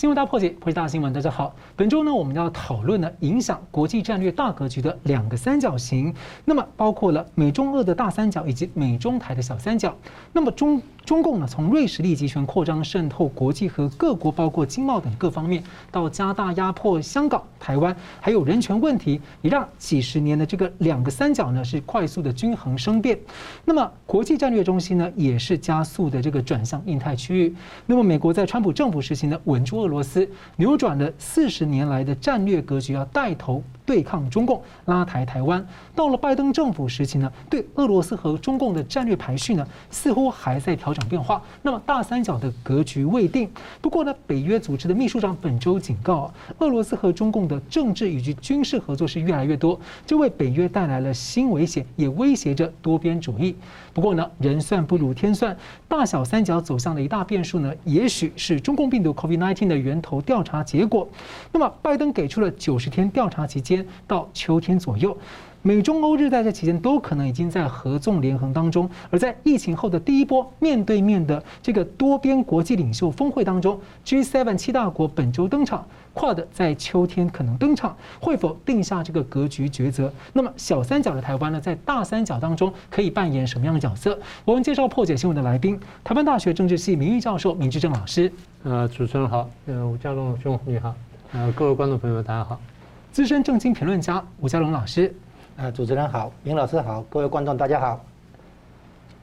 新闻大破解，破解大新闻。大家好，本周呢，我们要讨论呢，影响国际战略大格局的两个三角形，那么包括了美中俄的大三角以及美中台的小三角。那么中中共呢，从瑞士力集权扩张渗透国际和各国，包括经贸等各方面，到加大压迫香港、台湾，还有人权问题，也让几十年的这个两个三角呢是快速的均衡生变。那么国际战略中心呢，也是加速的这个转向印太区域。那么美国在川普政府时期呢，稳住俄俄罗斯，扭转了四十年来的战略格局，要带头对抗中共，拉抬台湾。到了拜登政府时期呢，对俄罗斯和中共的战略排序呢，似乎还在调整变化。那么大三角的格局未定。不过呢，北约组织的秘书长本周警告，俄罗斯和中共的政治以及军事合作是越来越多，这为北约带来了新危险，也威胁着多边主义。不过呢，人算不如天算，大小三角走向的一大变数呢，也许是中共病毒 COVID-19 的源头调查结果。那么，拜登给出了九十天调查期间，到秋天左右。美中欧日在这期间都可能已经在合纵连横当中，而在疫情后的第一波面对面的这个多边国际领袖峰会当中，G7 七大国本周登场，QUAD 在秋天可能登场，会否定下这个格局抉择？那么小三角的台湾呢，在大三角当中可以扮演什么样的角色？我们介绍破解新闻的来宾，台湾大学政治系名誉教授明志正老师。呃，主持人好，呃，吴家龙兄你好，呃，各位观众朋友大家好。资深政经评论家吴家龙老师。啊，主持人好，明老师好，各位观众大家好。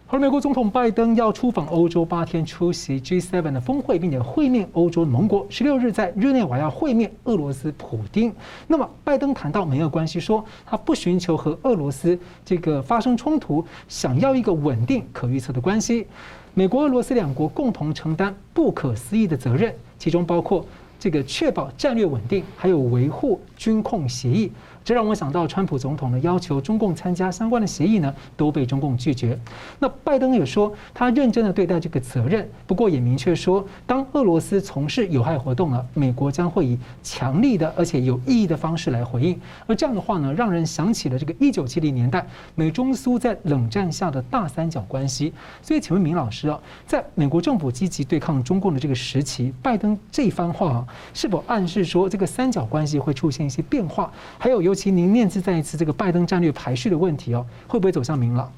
好，美国总统拜登要出访欧洲八天，出席 G7 的峰会，并且会面欧洲盟国。十六日在日内瓦要会面俄罗斯普丁。那么，拜登谈到美俄关系，说他不寻求和俄罗斯这个发生冲突，想要一个稳定、可预测的关系。美国、俄罗斯两国共同承担不可思议的责任，其中包括这个确保战略稳定，还有维护军控协议。这让我想到，川普总统呢要求中共参加相关的协议呢，都被中共拒绝。那拜登也说，他认真的对待这个责任，不过也明确说，当俄罗斯从事有害活动了，美国将会以强力的而且有意义的方式来回应。而这样的话呢，让人想起了这个一九七零年代美中苏在冷战下的大三角关系。所以，请问明老师啊，在美国政府积极对抗中共的这个时期，拜登这番话啊，是否暗示说这个三角关系会出现一些变化？还有，尤请您面对再一次这个拜登战略排序的问题哦，会不会走向明朗？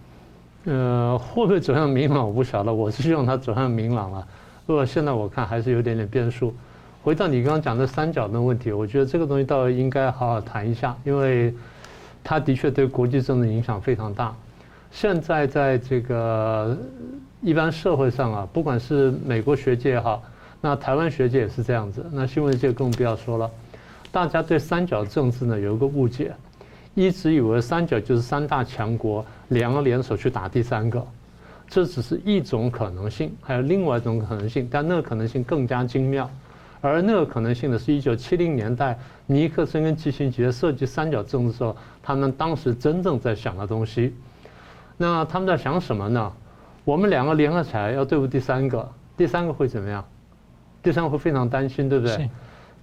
呃，会不会走向明朗我不晓得，我是希望它走向明朗了。不过现在我看还是有点点变数。回到你刚刚讲的三角的问题，我觉得这个东西倒应该好好谈一下，因为它的确对国际政治影响非常大。现在在这个一般社会上啊，不管是美国学界也好，那台湾学界也是这样子，那新闻界更不要说了。大家对三角政治呢有一个误解，一直以为三角就是三大强国两个联手去打第三个，这只是一种可能性，还有另外一种可能性，但那个可能性更加精妙。而那个可能性呢，是一九七零年代尼克森跟基辛杰设计三角政治的时候，他们当时真正在想的东西。那他们在想什么呢？我们两个联合起来要对付第三个，第三个会怎么样？第三个会非常担心，对不对？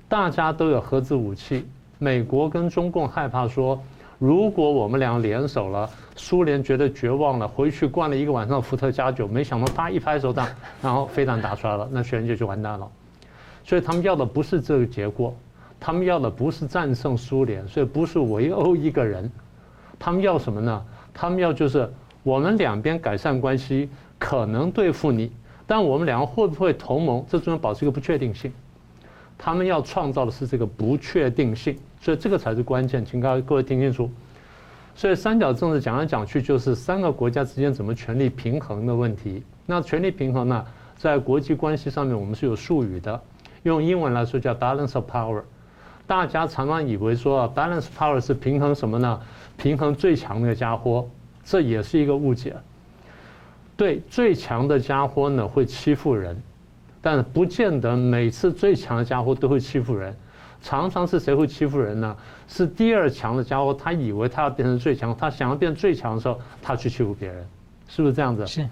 大家都有核子武器，美国跟中共害怕说，如果我们俩联手了，苏联觉得绝望了，回去灌了一个晚上伏特加酒，没想到他一拍手掌，然后飞弹打出来了，那全世界就完蛋了。所以他们要的不是这个结果，他们要的不是战胜苏联，所以不是围殴一个人，他们要什么呢？他们要就是我们两边改善关系，可能对付你，但我们两个会不会同盟，这中间保持一个不确定性。他们要创造的是这个不确定性，所以这个才是关键，请各位各位听清楚。所以三角政治讲来讲去就是三个国家之间怎么权力平衡的问题。那权力平衡呢，在国际关系上面我们是有术语的，用英文来说叫 balance of power。大家常常以为说 balance power 是平衡什么呢？平衡最强那个家伙，这也是一个误解。对，最强的家伙呢会欺负人。但不见得每次最强的家伙都会欺负人，常常是谁会欺负人呢？是第二强的家伙，他以为他要变成最强，他想要变最强的时候，他去欺负别人，是不是这样子？是。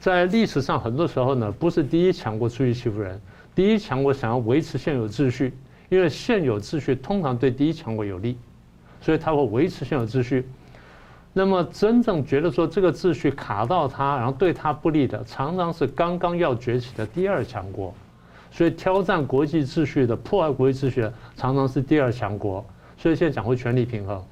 在历史上，很多时候呢，不是第一强国出去欺负人，第一强国想要维持现有秩序，因为现有秩序通常对第一强国有利，所以他会维持现有秩序。那么真正觉得说这个秩序卡到他，然后对他不利的，常常是刚刚要崛起的第二强国。所以挑战国际秩序的、破坏国际秩序的，常常是第二强国。所以现在讲回权力平衡，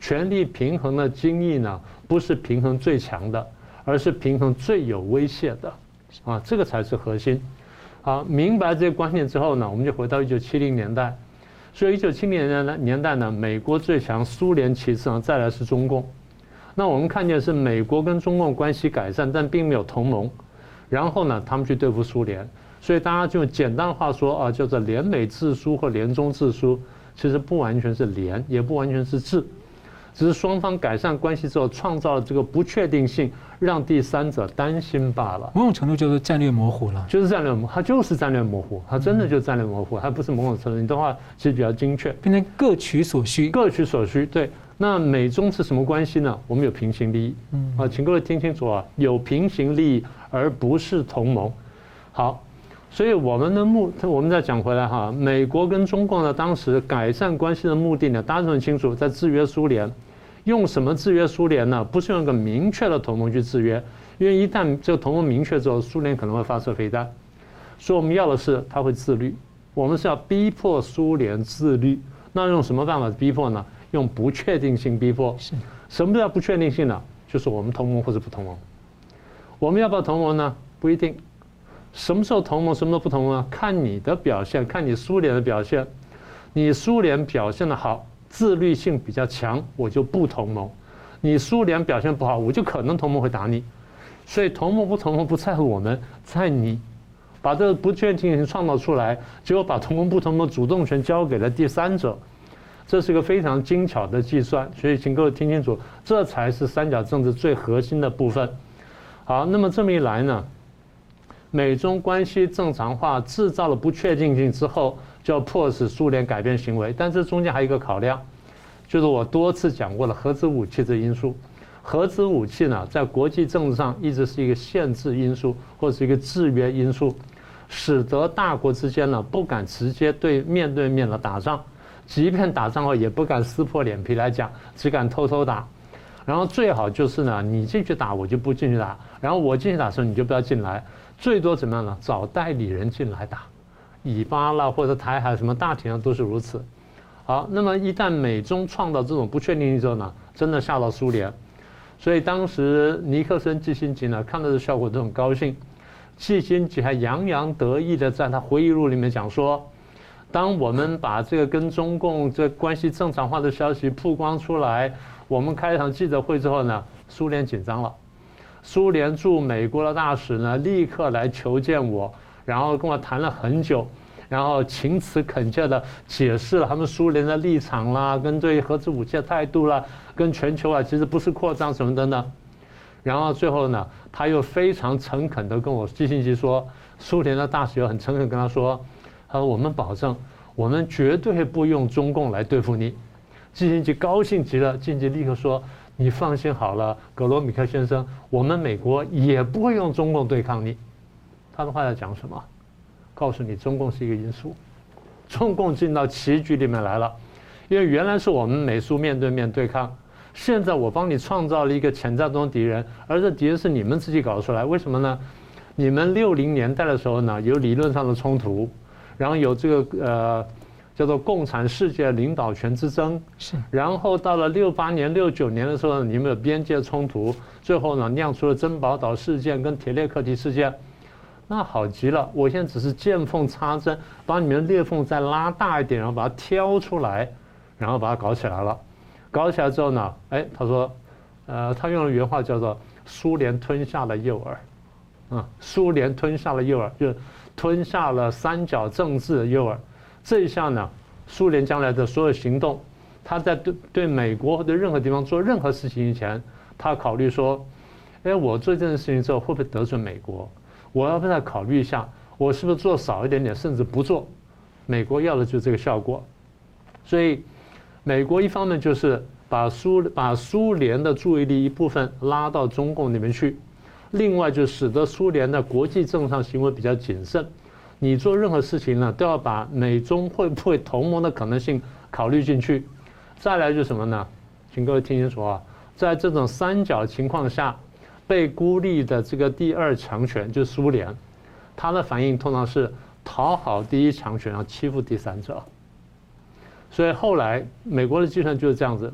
权力平衡的精义呢，不是平衡最强的，而是平衡最有威胁的，啊，这个才是核心。好，明白这些观念之后呢，我们就回到一九七零年代。所以一九七零年代年代呢，美国最强，苏联其次呢，再来是中共。那我们看见是美国跟中共关系改善，但并没有同盟。然后呢，他们去对付苏联。所以大家就简单话说啊，叫做联美制苏或联中制苏，其实不完全是联，也不完全是制，只是双方改善关系之后，创造了这个不确定性，让第三者担心罢了。某种程度就是战略模糊了，就是战略模糊，它就是战略模糊，它真的就是战略模糊，它不是某种程度。你的话其实比较精确，变成各取所需，各取所需。对，那美中是什么关系呢？我们有平行利益，嗯啊，请各位听清楚啊，有平行利益，而不是同盟。好。所以我们的目，我们再讲回来哈，美国跟中共呢，当时改善关系的目的呢，大家都很清楚，在制约苏联，用什么制约苏联呢？不是用一个明确的同盟去制约，因为一旦这个同盟明确之后，苏联可能会发射飞弹。所以我们要的是他会自律，我们是要逼迫苏联自律。那用什么办法逼迫呢？用不确定性逼迫。是。什么叫不确定性呢？就是我们同盟或者不同盟。我们要不要同盟呢？不一定。什么时候同盟，什么时候不同盟啊？看你的表现，看你苏联的表现。你苏联表现的好，自律性比较强，我就不同盟；你苏联表现不好，我就可能同盟会打你。所以同盟不同盟不在乎我们，在你把这个不确定性创造出来，结果把同盟不同盟主动权交给了第三者，这是一个非常精巧的计算。所以请各位听清楚，这才是三角政治最核心的部分。好，那么这么一来呢？美中关系正常化制造了不确定性之后，就要迫使苏联改变行为。但这中间还有一个考量，就是我多次讲过了核子武器这因素。核子武器呢，在国际政治上一直是一个限制因素，或者是一个制约因素，使得大国之间呢不敢直接对面对面的打仗，即便打仗后也不敢撕破脸皮来讲，只敢偷偷打。然后最好就是呢，你进去打，我就不进去打；然后我进去打的时候，你就不要进来。最多怎么样呢？找代理人进来打，以巴啦或者台海什么大体上都是如此。好，那么一旦美中创造这种不确定性之后呢，真的吓到苏联。所以当时尼克森、基辛格呢看到这效果都很高兴，基辛格还洋洋得意的在他回忆录里面讲说，当我们把这个跟中共这关系正常化的消息曝光出来，我们开一场记者会之后呢，苏联紧张了。苏联驻美国的大使呢，立刻来求见我，然后跟我谈了很久，然后情词恳切地解释了他们苏联的立场啦，跟对核子武器的态度啦，跟全球啊其实不是扩张什么等等。然后最后呢，他又非常诚恳地跟我寄信息说，苏联的大使又很诚恳跟他说，他说我们保证，我们绝对不用中共来对付你。基辛格高兴极了，基辛立刻说。你放心好了，格罗米克先生，我们美国也不会用中共对抗你。他的话要讲什么？告诉你，中共是一个因素，中共进到棋局里面来了。因为原来是我们美苏面对面对抗，现在我帮你创造了一个潜在中的敌人，而这敌人是你们自己搞出来。为什么呢？你们六零年代的时候呢，有理论上的冲突，然后有这个呃。叫做共产世界领导权之争，是。然后到了六八年、六九年的时候，你们有边界冲突，最后呢酿出了珍宝岛事件跟铁列克提事件。那好极了，我现在只是见缝插针，把你们的裂缝再拉大一点，然后把它挑出来，然后把它搞起来了。搞起来之后呢，哎，他说，呃，他用的原话叫做“苏联吞下了诱饵”，啊，苏联吞下了诱饵，就是吞下了三角政治的诱饵。这一下呢，苏联将来的所有行动，他在对对美国或者任何地方做任何事情以前，他考虑说，哎，我做这件事情之后会不会得罪美国？我要不要考虑一下，我是不是做少一点点，甚至不做？美国要的就是这个效果。所以，美国一方面就是把苏把苏联的注意力一部分拉到中共那边去，另外就使得苏联的国际政治上行为比较谨慎。你做任何事情呢，都要把美中会不会同盟的可能性考虑进去。再来就是什么呢？请各位听清楚啊，在这种三角情况下，被孤立的这个第二强权就是苏联，他的反应通常是讨好第一强权，然后欺负第三者。所以后来美国的计算就是这样子，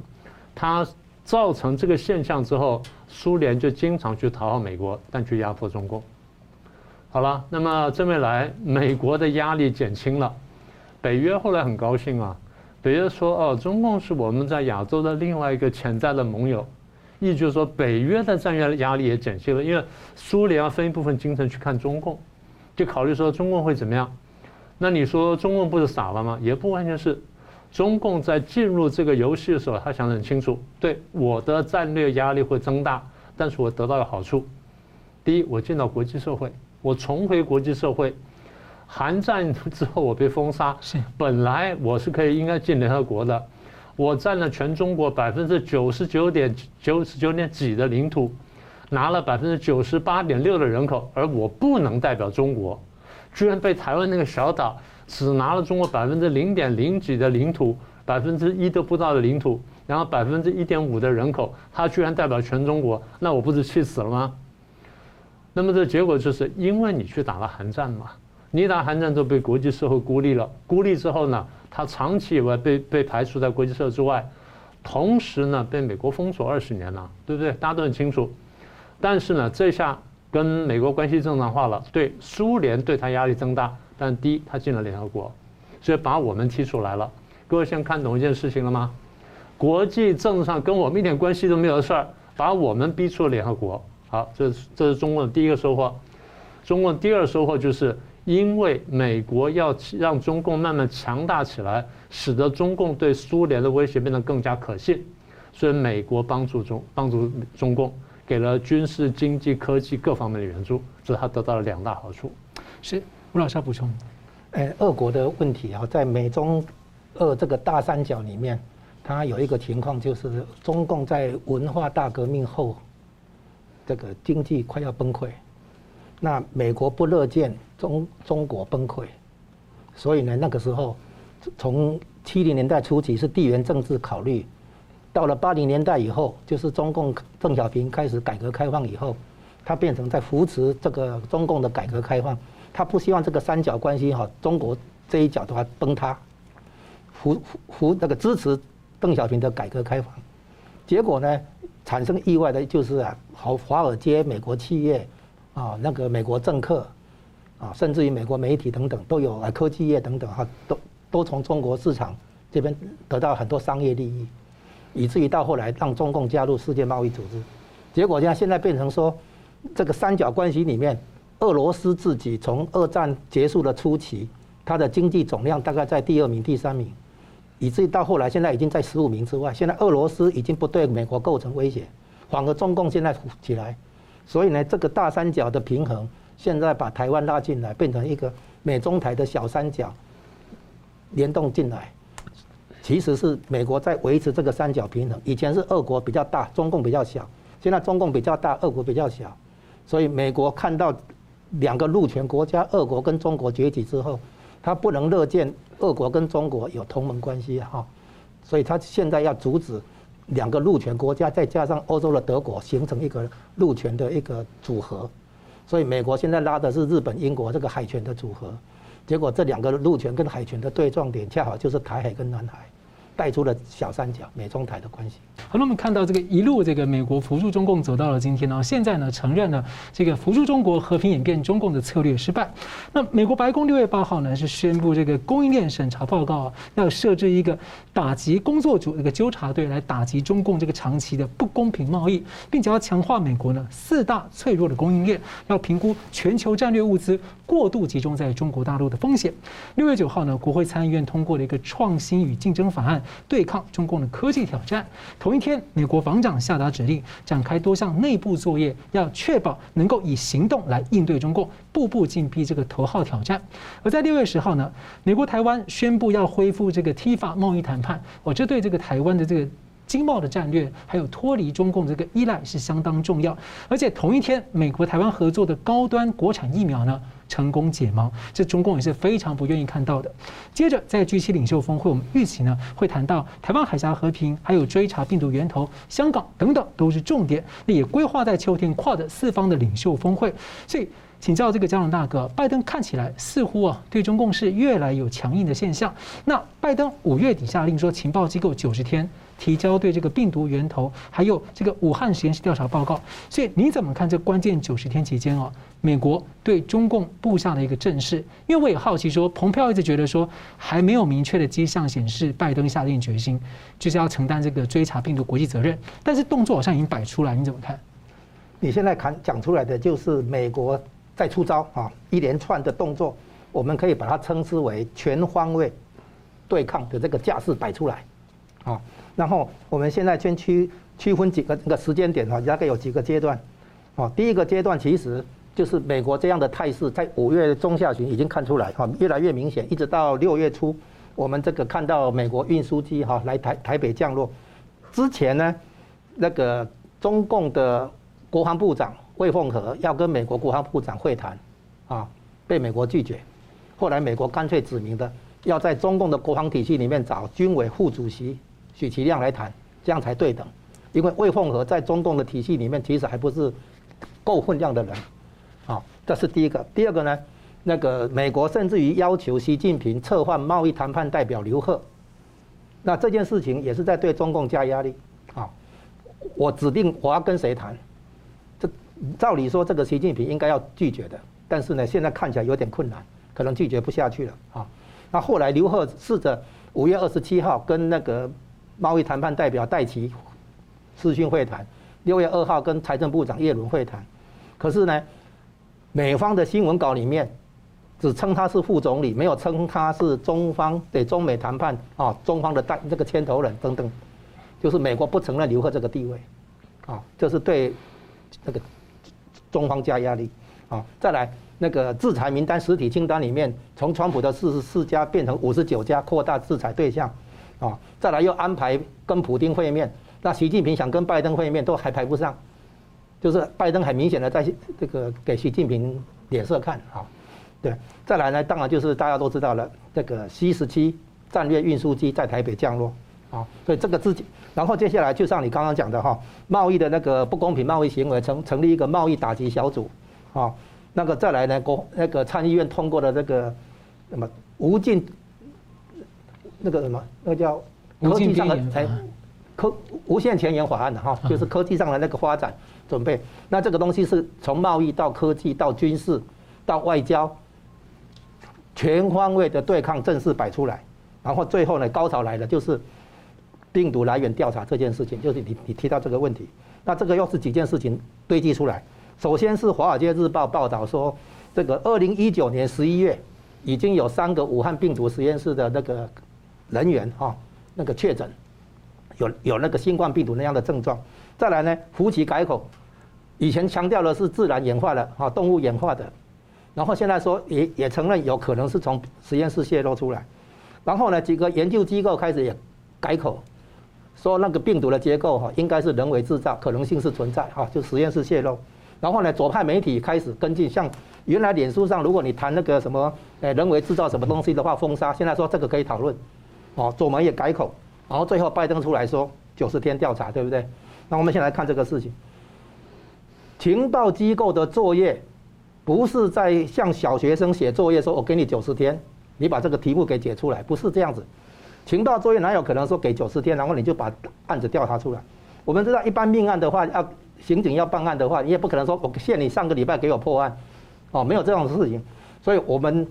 它造成这个现象之后，苏联就经常去讨好美国，但去压迫中共。好了，那么这么来，美国的压力减轻了，北约后来很高兴啊。北约说：“哦，中共是我们在亚洲的另外一个潜在的盟友。”意思就是说，北约的战略压力也减轻了，因为苏联要分一部分精神去看中共，就考虑说中共会怎么样。那你说中共不是傻了吗？也不完全是。中共在进入这个游戏的时候，他想得很清楚，对我的战略压力会增大，但是我得到了好处。第一，我进到国际社会，我重回国际社会。韩战之后我被封杀，是本来我是可以应该进联合国的，我占了全中国百分之九十九点九十九点几的领土，拿了百分之九十八点六的人口，而我不能代表中国，居然被台湾那个小岛。只拿了中国百分之零点零几的领土，百分之一都不到的领土，然后百分之一点五的人口，他居然代表全中国，那我不是气死了吗？那么这结果就是因为你去打了韩战嘛，你打韩战都被国际社会孤立了，孤立之后呢，他长期以来被被排除在国际社会之外，同时呢被美国封锁二十年了，对不对？大家都很清楚。但是呢，这下跟美国关系正常化了，对苏联对他压力增大。但第一，他进了联合国，所以把我们踢出来了。各位现在看懂一件事情了吗？国际政治上跟我们一点关系都没有的事儿，把我们逼出了联合国。好，这是这是中共的第一个收获。中共第二收获就是因为美国要让中共慢慢强大起来，使得中共对苏联的威胁变得更加可信，所以美国帮助中帮助中共，给了军事、经济、科技各方面的援助，这是他得到了两大好处。是。吴老师要补充，呃，俄国的问题啊，在美中俄这个大三角里面，它有一个情况，就是中共在文化大革命后，这个经济快要崩溃，那美国不乐见中中国崩溃，所以呢，那个时候从七零年代初期是地缘政治考虑，到了八零年代以后，就是中共邓小平开始改革开放以后，它变成在扶持这个中共的改革开放。他不希望这个三角关系哈，中国这一角的话崩塌，扶扶那个支持邓小平的改革开放，结果呢，产生意外的就是啊，好华尔街、美国企业啊，那个美国政客啊，甚至于美国媒体等等都有啊，科技业等等哈，都都从中国市场这边得到很多商业利益，以至于到后来让中共加入世界贸易组织，结果现在现在变成说这个三角关系里面。俄罗斯自己从二战结束的初期，它的经济总量大概在第二名、第三名，以至于到后来现在已经在十五名之外。现在俄罗斯已经不对美国构成威胁，反而中共现在起来，所以呢，这个大三角的平衡现在把台湾拉进来，变成一个美中台的小三角联动进来，其实是美国在维持这个三角平衡。以前是俄国比较大，中共比较小，现在中共比较大，俄国比较小，所以美国看到。两个陆权国家，俄国跟中国崛起之后，他不能乐见俄国跟中国有同盟关系哈，所以他现在要阻止两个陆权国家，再加上欧洲的德国形成一个陆权的一个组合，所以美国现在拉的是日本、英国这个海权的组合，结果这两个陆权跟海权的对撞点，恰好就是台海跟南海。带出了小三角美中台的关系。好，那我们看到这个一路这个美国扶助中共走到了今天呢，现在呢承认了这个扶助中国和平演变中共的策略失败。那美国白宫六月八号呢是宣布这个供应链审查报告，要设置一个打击工作组这个纠察队来打击中共这个长期的不公平贸易，并且要强化美国呢四大脆弱的供应链，要评估全球战略物资过度集中在中国大陆的风险。六月九号呢，国会参议院通过了一个创新与竞争法案。对抗中共的科技挑战。同一天，美国防长下达指令，展开多项内部作业，要确保能够以行动来应对中共，步步紧逼这个头号挑战。而在六月十号呢，美国台湾宣布要恢复这个 TIFA 贸易谈判。哦，这对这个台湾的这个经贸的战略，还有脱离中共这个依赖是相当重要。而且同一天，美国台湾合作的高端国产疫苗呢，成功解盲，这中共也是非常不愿意看到的。接着，在 G7 领袖峰会，我们预期呢会谈到台湾海峡和平，还有追查病毒源头、香港等等都是重点。那也规划在秋天跨的四方的领袖峰会。所以请教这个佳龙大哥，拜登看起来似乎啊对中共是越来有强硬的现象。那拜登五月底下令说，情报机构九十天提交对这个病毒源头还有这个武汉实验室调查报告。所以你怎么看这关键九十天期间哦，美国对中共布下的一个阵势？因为我也好奇说，蓬佩奥一直觉得说还没有明确的迹象显示拜登下定决心就是要承担这个追查病毒国际责任，但是动作好像已经摆出来，你怎么看？你现在看讲出来的就是美国在出招啊，一连串的动作，我们可以把它称之为全方位对抗的这个架势摆出来，啊，然后我们现在先区区分几个那个时间点啊，大概有几个阶段，啊，第一个阶段其实就是美国这样的态势，在五月中下旬已经看出来，哈，越来越明显，一直到六月初，我们这个看到美国运输机哈来台台北降落之前呢，那个中共的。国防部长魏凤和要跟美国国防部长会谈，啊，被美国拒绝。后来美国干脆指明的要在中共的国防体系里面找军委副主席许其亮来谈，这样才对等。因为魏凤和在中共的体系里面其实还不是够分量的人，啊，这是第一个。第二个呢，那个美国甚至于要求习近平撤换贸易谈判代表刘鹤，那这件事情也是在对中共加压力，啊，我指定我要跟谁谈。这照理说，这个习近平应该要拒绝的，但是呢，现在看起来有点困难，可能拒绝不下去了啊。那后来刘鹤试着五月二十七号跟那个贸易谈判代表戴琪视讯会谈，六月二号跟财政部长叶伦会谈，可是呢，美方的新闻稿里面只称他是副总理，没有称他是中方对中美谈判啊，中方的带这个牵头人等等，就是美国不承认刘鹤这个地位，啊，这是对那个。中方加压力，啊，再来那个制裁名单实体清单里面，从川普的四十四家变成五十九家，扩大制裁对象，啊，再来又安排跟普丁会面，那习近平想跟拜登会面都还排不上，就是拜登很明显的在这个给习近平脸色看，啊，对，再来呢，当然就是大家都知道了，这个 C 十七战略运输机在台北降落。啊，所以这个自己，然后接下来就像你刚刚讲的哈，贸易的那个不公平贸易行为，成成立一个贸易打击小组，啊，那个再来呢，国那个参议院通过了这个什么无尽那个什么那个叫科技上的才科无限前沿法案的哈，就是科技上的那个发展准备，那这个东西是从贸易到科技到军事到外交，全方位的对抗正式摆出来，然后最后呢，高潮来了，就是。病毒来源调查这件事情，就是你你提到这个问题，那这个又是几件事情堆积出来。首先是《华尔街日报》报道说，这个二零一九年十一月已经有三个武汉病毒实验室的那个人员哈，那个确诊有有那个新冠病毒那样的症状。再来呢，福奇改口，以前强调的是自然演化的哈，动物演化的，然后现在说也也承认有可能是从实验室泄露出来。然后呢，几个研究机构开始也改口。说那个病毒的结构哈，应该是人为制造，可能性是存在哈，就实验室泄露。然后呢，左派媒体开始跟进，像原来脸书上，如果你谈那个什么，诶人为制造什么东西的话，封杀。现在说这个可以讨论，哦，左门也改口，然后最后拜登出来说九十天调查，对不对？那我们先来看这个事情。情报机构的作业不是在向小学生写作业，说我给你九十天，你把这个题目给解出来，不是这样子。情报作业哪有可能说给九十天，然后你就把案子调查出来？我们知道一般命案的话，要刑警要办案的话，你也不可能说我限你上个礼拜给我破案，哦，没有这种事情。所以我们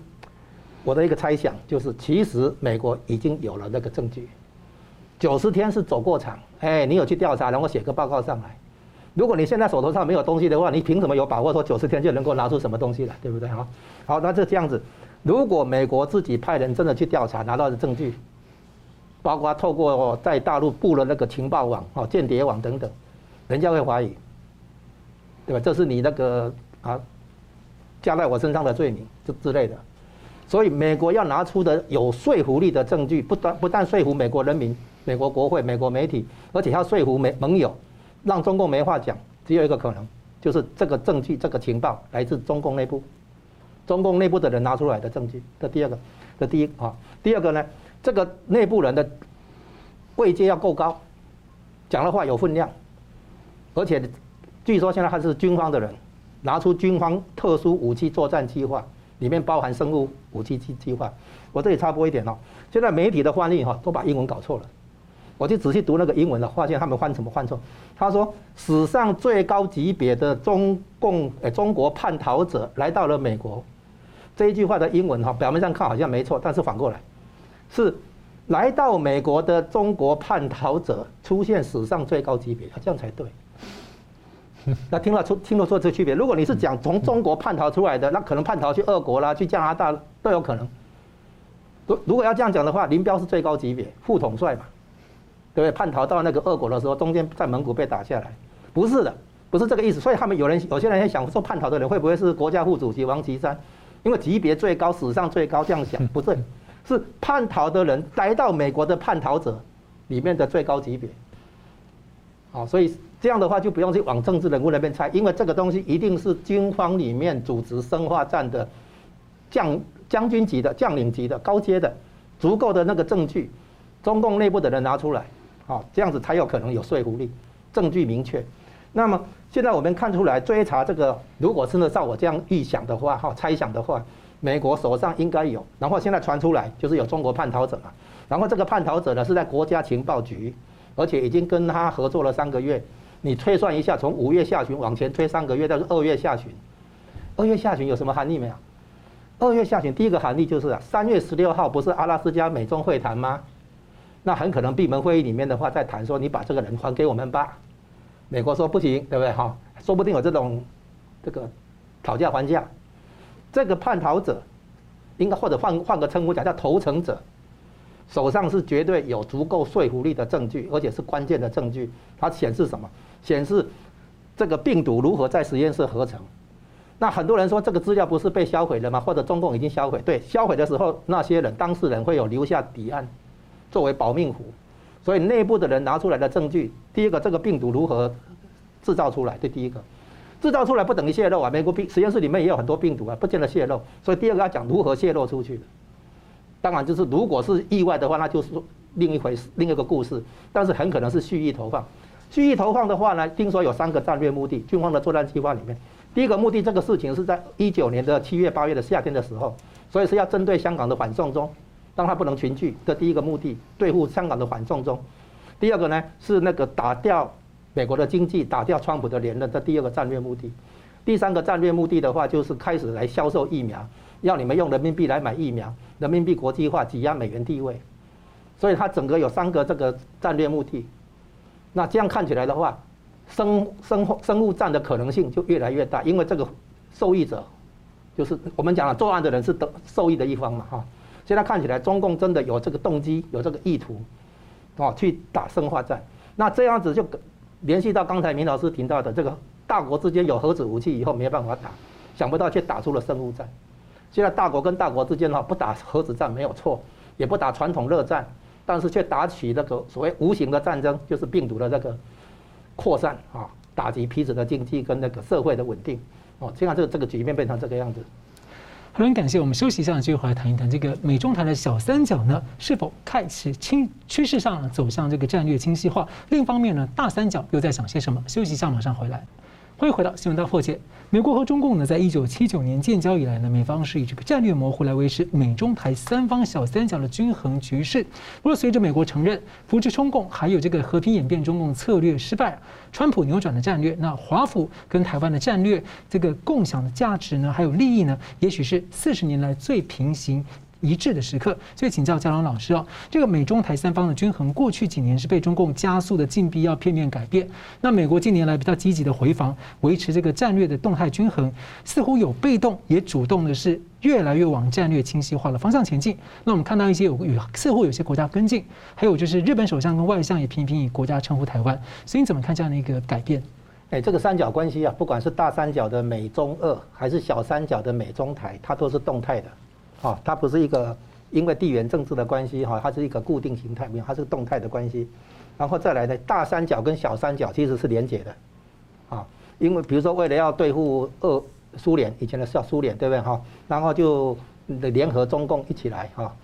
我的一个猜想就是，其实美国已经有了那个证据。九十天是走过场，哎，你有去调查，然后写个报告上来。如果你现在手头上没有东西的话，你凭什么有把握说九十天就能够拿出什么东西来，对不对？好，好，那就这样子。如果美国自己派人真的去调查，拿到的证据。包括透过在大陆布了那个情报网、哦间谍网等等，人家会怀疑，对吧？这是你那个啊加在我身上的罪名之之类的，所以美国要拿出的有说服力的证据，不但不但说服美国人民、美国国会、美国媒体，而且要说服美盟友，让中共没话讲。只有一个可能，就是这个证据、这个情报来自中共内部，中共内部的人拿出来的证据。这第二个，这第一啊，第二个呢？这个内部人的位阶要够高，讲的话有分量，而且据说现在还是军方的人，拿出军方特殊武器作战计划，里面包含生物武器计计划。我这里插播一点哦，现在媒体的翻译哈都把英文搞错了。我就仔细读那个英文了，发现他们翻什么翻错。他说史上最高级别的中共呃中国叛逃者来到了美国，这一句话的英文哈表面上看好像没错，但是反过来是来到美国的中国叛逃者出现史上最高级别，这样才对。那听了出听了说这区别，如果你是讲从中国叛逃出来的，那可能叛逃去俄国啦，去加拿大都有可能。如如果要这样讲的话，林彪是最高级别副统帅嘛。对不对？叛逃到那个俄国的时候，中间在蒙古被打下来，不是的，不是这个意思。所以他们有人有些人在想说，叛逃的人会不会是国家副主席王岐山？因为级别最高，史上最高，这样想不是，是叛逃的人来到美国的叛逃者里面的最高级别。好，所以这样的话就不用去往政治人物那边猜，因为这个东西一定是军方里面组织生化战的将将军级的将领级的高阶的足够的那个证据，中共内部的人拿出来。好，这样子才有可能有说服力，证据明确。那么现在我们看出来，追查这个，如果真的照我这样预想的话，哈，猜想的话，美国手上应该有。然后现在传出来，就是有中国叛逃者嘛。然后这个叛逃者呢，是在国家情报局，而且已经跟他合作了三个月。你推算一下，从五月下旬往前推三个月，到二月下旬。二月下旬有什么含义没有？二月下旬第一个含义就是啊，三月十六号不是阿拉斯加美中会谈吗？那很可能闭门会议里面的话，在谈说你把这个人还给我们吧。美国说不行，对不对？哈，说不定有这种这个讨价还价。这个叛逃者，应该或者换换个称呼讲叫投诚者，手上是绝对有足够说服力的证据，而且是关键的证据。它显示什么？显示这个病毒如何在实验室合成。那很多人说这个资料不是被销毁了吗？或者中共已经销毁？对，销毁的时候那些人当事人会有留下底案。作为保命符，所以内部的人拿出来的证据，第一个，这个病毒如何制造出来？这第一个，制造出来不等于泄露啊。美国病实验室里面也有很多病毒啊，不见得泄露。所以第二个要讲如何泄露出去的。当然就是如果是意外的话，那就是另一回事，另一个故事。但是很可能是蓄意投放。蓄意投放的话呢，听说有三个战略目的，军方的作战计划里面，第一个目的，这个事情是在一九年的七月八月的夏天的时候，所以是要针对香港的反送中。当他不能群聚的第一个目的，对付香港的反送中；第二个呢，是那个打掉美国的经济，打掉川普的连任，这第二个战略目的；第三个战略目的的话，就是开始来销售疫苗，要你们用人民币来买疫苗，人民币国际化，挤压美元地位。所以它整个有三个这个战略目的。那这样看起来的话，生生生物战的可能性就越来越大，因为这个受益者就是我们讲了作案的人是得受益的一方嘛，哈。现在看起来，中共真的有这个动机，有这个意图，哦，去打生化战。那这样子就联系到刚才明老师提到的这个大国之间有核子武器以后没办法打，想不到却打出了生物战。现在大国跟大国之间哈不打核子战没有错，也不打传统热战，但是却打起那个所谓无形的战争，就是病毒的这个扩散啊，打击彼此的经济跟那个社会的稳定。哦，现在这个这个局面变成这个样子。很感谢，我们休息一下，继续回来谈一谈这个美中台的小三角呢，是否开始倾趋势上走向这个战略清晰化？另一方面呢，大三角又在想些什么？休息一下，马上回来。欢迎回到新闻大破解。美国和中共呢，在一九七九年建交以来呢，美方是以这个战略模糊来维持美中台三方小三角的均衡局势。不过，随着美国承认扶持中共，还有这个和平演变中共策略失败，川普扭转的战略，那华府跟台湾的战略这个共享的价值呢，还有利益呢，也许是四十年来最平行。一致的时刻，所以请教佳龙老师哦，这个美中台三方的均衡，过去几年是被中共加速的禁闭要片面改变。那美国近年来比较积极的回防，维持这个战略的动态均衡，似乎有被动也主动的是越来越往战略清晰化的方向前进。那我们看到一些有与似乎有些国家跟进，还有就是日本首相跟外相也频频以国家称呼台湾。所以你怎么看这样的一个改变？哎，这个三角关系啊，不管是大三角的美中俄，还是小三角的美中台，它都是动态的。啊，它不是一个因为地缘政治的关系哈，它是一个固定形态，没有，它是动态的关系。然后再来呢，大三角跟小三角其实是连结的，啊，因为比如说为了要对付俄苏联以前的叫苏联，对不对哈？然后就联合中共一起来哈，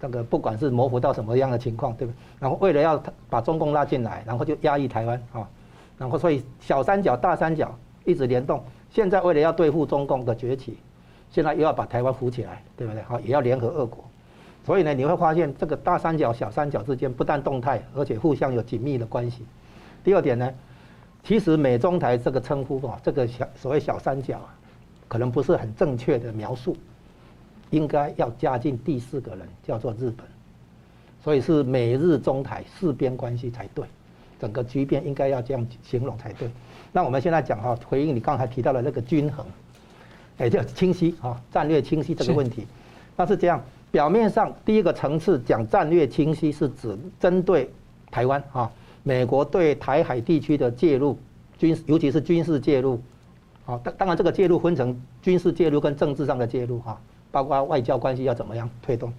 这个不管是模糊到什么样的情况，对不对？然后为了要把中共拉进来，然后就压抑台湾啊，然后所以小三角大三角一直联动。现在为了要对付中共的崛起，现在又要把台湾扶起来，对不对？好，也要联合俄国。所以呢，你会发现这个大三角、小三角之间不但动态，而且互相有紧密的关系。第二点呢，其实美中台这个称呼啊，这个小所谓小三角啊，可能不是很正确的描述，应该要加进第四个人，叫做日本。所以是美日中台四边关系才对，整个局面应该要这样形容才对。那我们现在讲哈，回应你刚才提到的那个均衡，也叫清晰啊，战略清晰这个问题，那是这样。表面上，第一个层次讲战略清晰，是指针对台湾啊，美国对台海地区的介入，军尤其是军事介入，啊，当当然这个介入分成军事介入跟政治上的介入哈，包括外交关系要怎么样推动，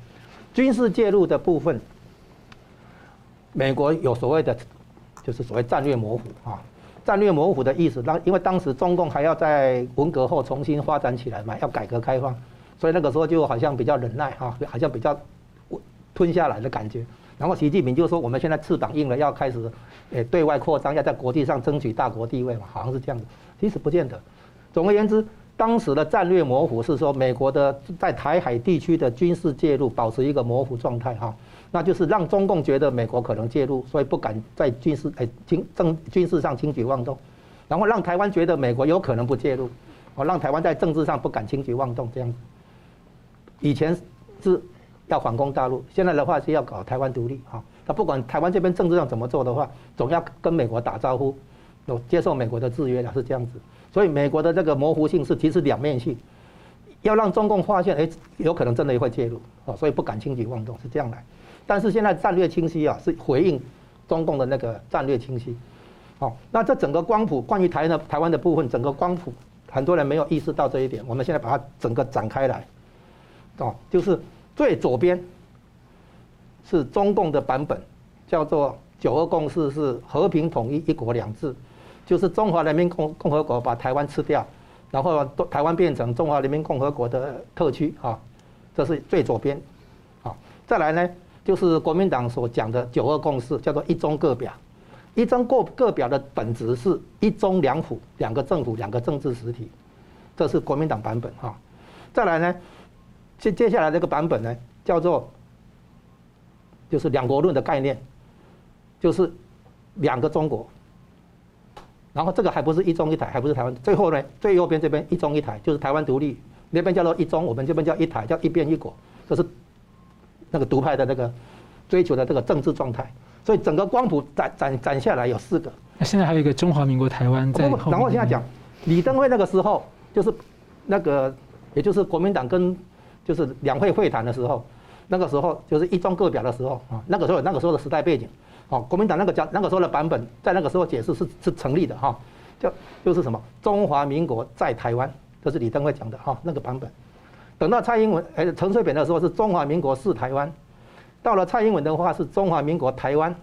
军事介入的部分，美国有所谓的，就是所谓战略模糊啊，战略模糊的意思，当因为当时中共还要在文革后重新发展起来嘛，要改革开放。所以那个时候就好像比较忍耐哈，好像比较吞下来的感觉。然后习近平就说：“我们现在翅膀硬了，要开始诶对外扩张，要在国际上争取大国地位嘛，好像是这样子。其实不见得。总而言之，当时的战略模糊是说美国的在台海地区的军事介入保持一个模糊状态哈，那就是让中共觉得美国可能介入，所以不敢在军事诶轻政军事上轻举妄动，然后让台湾觉得美国有可能不介入，哦，让台湾在政治上不敢轻举妄动这样子。”以前是要反攻大陆，现在的话是要搞台湾独立啊。那不管台湾这边政治上怎么做的话，总要跟美国打招呼，有接受美国的制约了，是这样子。所以美国的这个模糊性是其实两面性，要让中共发现，哎，有可能真的会介入啊，所以不敢轻举妄动是这样来。但是现在战略清晰啊，是回应中共的那个战略清晰。好，那这整个光谱关于台的台湾的部分，整个光谱很多人没有意识到这一点，我们现在把它整个展开来。哦，就是最左边是中共的版本，叫做“九二共识”，是和平统一、一国两制，就是中华人民共共和国把台湾吃掉，然后台湾变成中华人民共和国的特区啊，这是最左边。好，再来呢，就是国民党所讲的“九二共识”，叫做“一中各表”。一中各各表的本质是一中两府，两个政府，两个政治实体，这是国民党版本哈。再来呢？接接下来这个版本呢，叫做就是两国论的概念，就是两个中国。然后这个还不是一中一台，还不是台湾。最后呢，最右边这边一中一台，就是台湾独立，那边叫做一中，我们这边叫一台，叫一边一国，这是那个独派的那个追求的这个政治状态。所以整个光谱展展展下来有四个。那现在还有一个中华民国台湾在。然后现在讲李登辉那个时候，就是那个也就是国民党跟。就是两会会谈的时候，那个时候就是一中各表的时候啊，那个时候那个时候的时代背景，哦，国民党那个讲那个时候的版本，在那个时候解释是是成立的哈，就就是什么中华民国在台湾，这是李登辉讲的哈，那个版本。等到蔡英文哎陈水扁的时候是中华民国是台湾，到了蔡英文的话是中华民国台湾，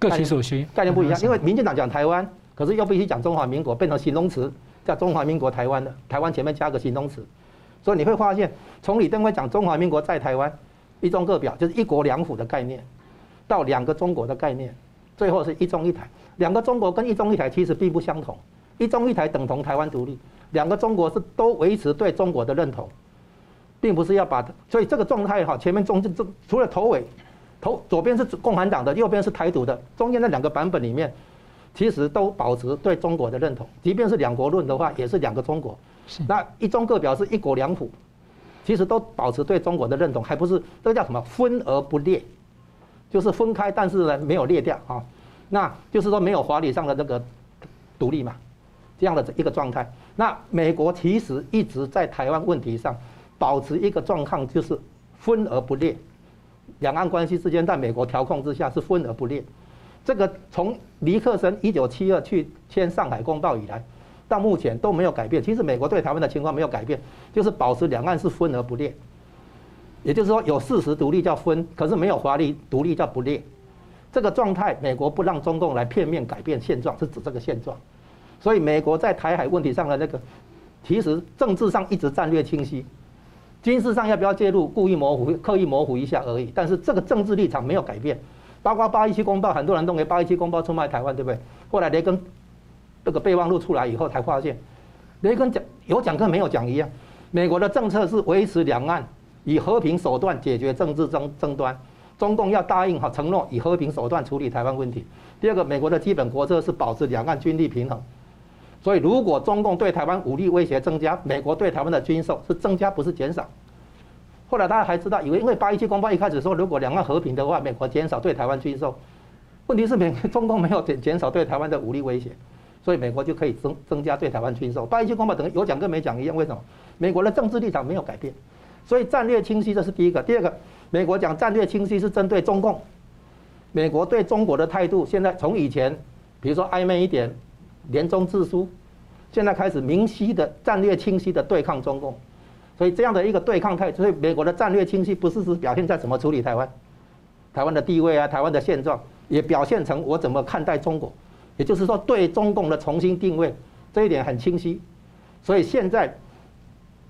各取所需，概念不一样，因为民进党讲台湾，可是又必须讲中华民国，变成形容词叫中华民国台湾的，台湾前面加个形容词。所以你会发现，从李登辉讲中华民国在台湾，一中各表就是一国两府的概念，到两个中国的概念，最后是一中一台。两个中国跟一中一台其实并不相同，一中一台等同台湾独立，两个中国是都维持对中国的认同，并不是要把。所以这个状态哈，前面中间除了头尾，头左边是共产党的，右边是台独的，中间那两个版本里面，其实都保持对中国的认同，即便是两国论的话，也是两个中国。那一中各表是一国两府，其实都保持对中国的认同，还不是这个叫什么分而不裂，就是分开，但是呢没有裂掉啊，那就是说没有法理上的那个独立嘛，这样的一个状态。那美国其实一直在台湾问题上保持一个状况，就是分而不裂，两岸关系之间在美国调控之下是分而不裂。这个从尼克森一九七二去签上海公报以来。到目前都没有改变。其实美国对台湾的情况没有改变，就是保持两岸是分而不裂。也就是说，有事实独立叫分，可是没有法律独立叫不裂。这个状态，美国不让中共来片面改变现状，是指这个现状。所以，美国在台海问题上的那个，其实政治上一直战略清晰，军事上要不要介入，故意模糊、刻意模糊一下而已。但是这个政治立场没有改变。包括八一七公报，很多人认为八一七公报出卖台湾，对不对？后来雷根。这个备忘录出来以后，才发现雷根讲有讲跟没有讲一样，美国的政策是维持两岸以和平手段解决政治争争端，中共要答应好承诺以和平手段处理台湾问题。第二个，美国的基本国策是保持两岸军力平衡，所以如果中共对台湾武力威胁增加，美国对台湾的军售是增加不是减少。后来大家还知道，以为因为八一七公报一开始说，如果两岸和平的话，美国减少对台湾军售。问题是美中共没有减减少对台湾的武力威胁，所以美国就可以增增加对台湾军售。八一七公报等于有讲跟没讲一样，为什么？美国的政治立场没有改变，所以战略清晰这是第一个。第二个，美国讲战略清晰是针对中共，美国对中国的态度现在从以前，比如说暧昧一点，联中制苏，现在开始明晰的战略清晰的对抗中共。所以这样的一个对抗态，所以美国的战略清晰不是只表现在怎么处理台湾，台湾的地位啊，台湾的现状，也表现成我怎么看待中国，也就是说对中共的重新定位，这一点很清晰。所以现在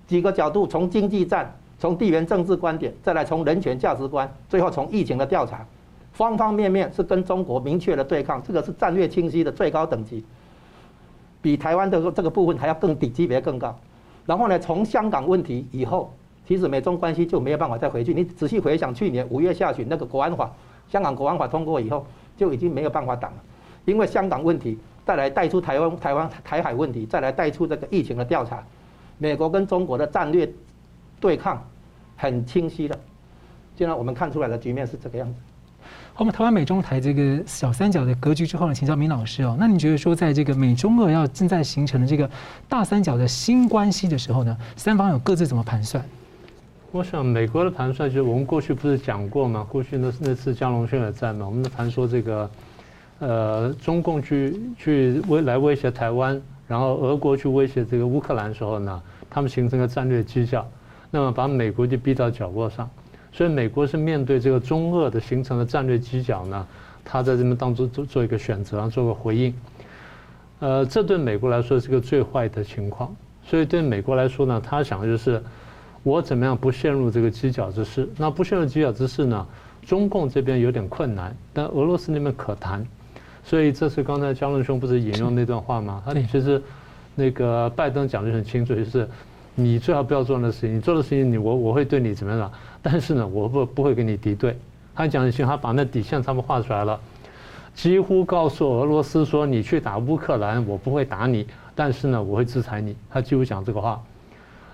几个角度，从经济战，从地缘政治观点，再来从人权价值观，最后从疫情的调查，方方面面是跟中国明确的对抗，这个是战略清晰的最高等级，比台湾的这个部分还要更低级别更高。然后呢，从香港问题以后，其实美中关系就没有办法再回去。你仔细回想去年五月下旬那个国安法，香港国安法通过以后，就已经没有办法挡了。因为香港问题再来带出台湾、台湾台海问题，再来带出这个疫情的调查，美国跟中国的战略对抗很清晰的。现在我们看出来的局面是这个样子。我们台湾美中台这个小三角的格局之后呢，请教明老师哦，那你觉得说，在这个美中俄要正在形成的这个大三角的新关系的时候呢，三方有各自怎么盘算？我想美国的盘算就是我们过去不是讲过吗？过去那那次江龙轩也在嘛，我们的盘说这个，呃，中共去去威来威胁台湾，然后俄国去威胁这个乌克兰的时候呢，他们形成个战略犄角，那么把美国就逼到角落上。所以美国是面对这个中俄的形成的战略犄角呢，他在这边当中做做一个选择，做个回应。呃，这对美国来说是个最坏的情况。所以对美国来说呢，他想的就是我怎么样不陷入这个犄角之势。那不陷入犄角之势呢，中共这边有点困难，但俄罗斯那边可谈。所以这是刚才江伦兄不是引用那段话吗？他其实那个拜登讲的很清楚，就是。你最好不要做那事情，你做的事情，你我我会对你怎么样？但是呢，我不不会跟你敌对。他讲的行，他把那底线他们画出来了，几乎告诉俄罗斯说：“你去打乌克兰，我不会打你，但是呢，我会制裁你。”他几乎讲这个话，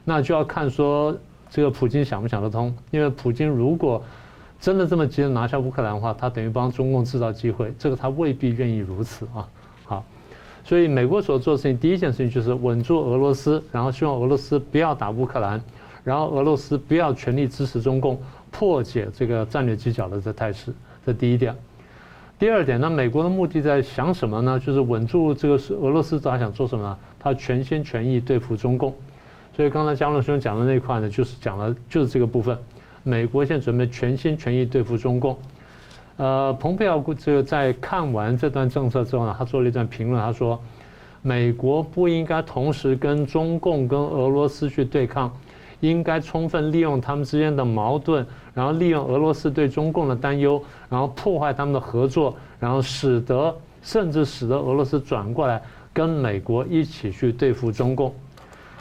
那就要看说这个普京想不想得通。因为普京如果真的这么急着拿下乌克兰的话，他等于帮中共制造机会，这个他未必愿意如此啊。好。所以，美国所做的事情，第一件事情就是稳住俄罗斯，然后希望俄罗斯不要打乌克兰，然后俄罗斯不要全力支持中共，破解这个战略犄角的这态势。这第一点。第二点，那美国的目的在想什么呢？就是稳住这个俄罗斯，他想做什么呢？他全心全意对付中共。所以刚才江乐兄讲的那块呢，就是讲了就是这个部分。美国现在准备全心全意对付中共。呃，蓬佩奥这个在看完这段政策之后呢，他做了一段评论，他说，美国不应该同时跟中共跟俄罗斯去对抗，应该充分利用他们之间的矛盾，然后利用俄罗斯对中共的担忧，然后破坏他们的合作，然后使得甚至使得俄罗斯转过来跟美国一起去对付中共，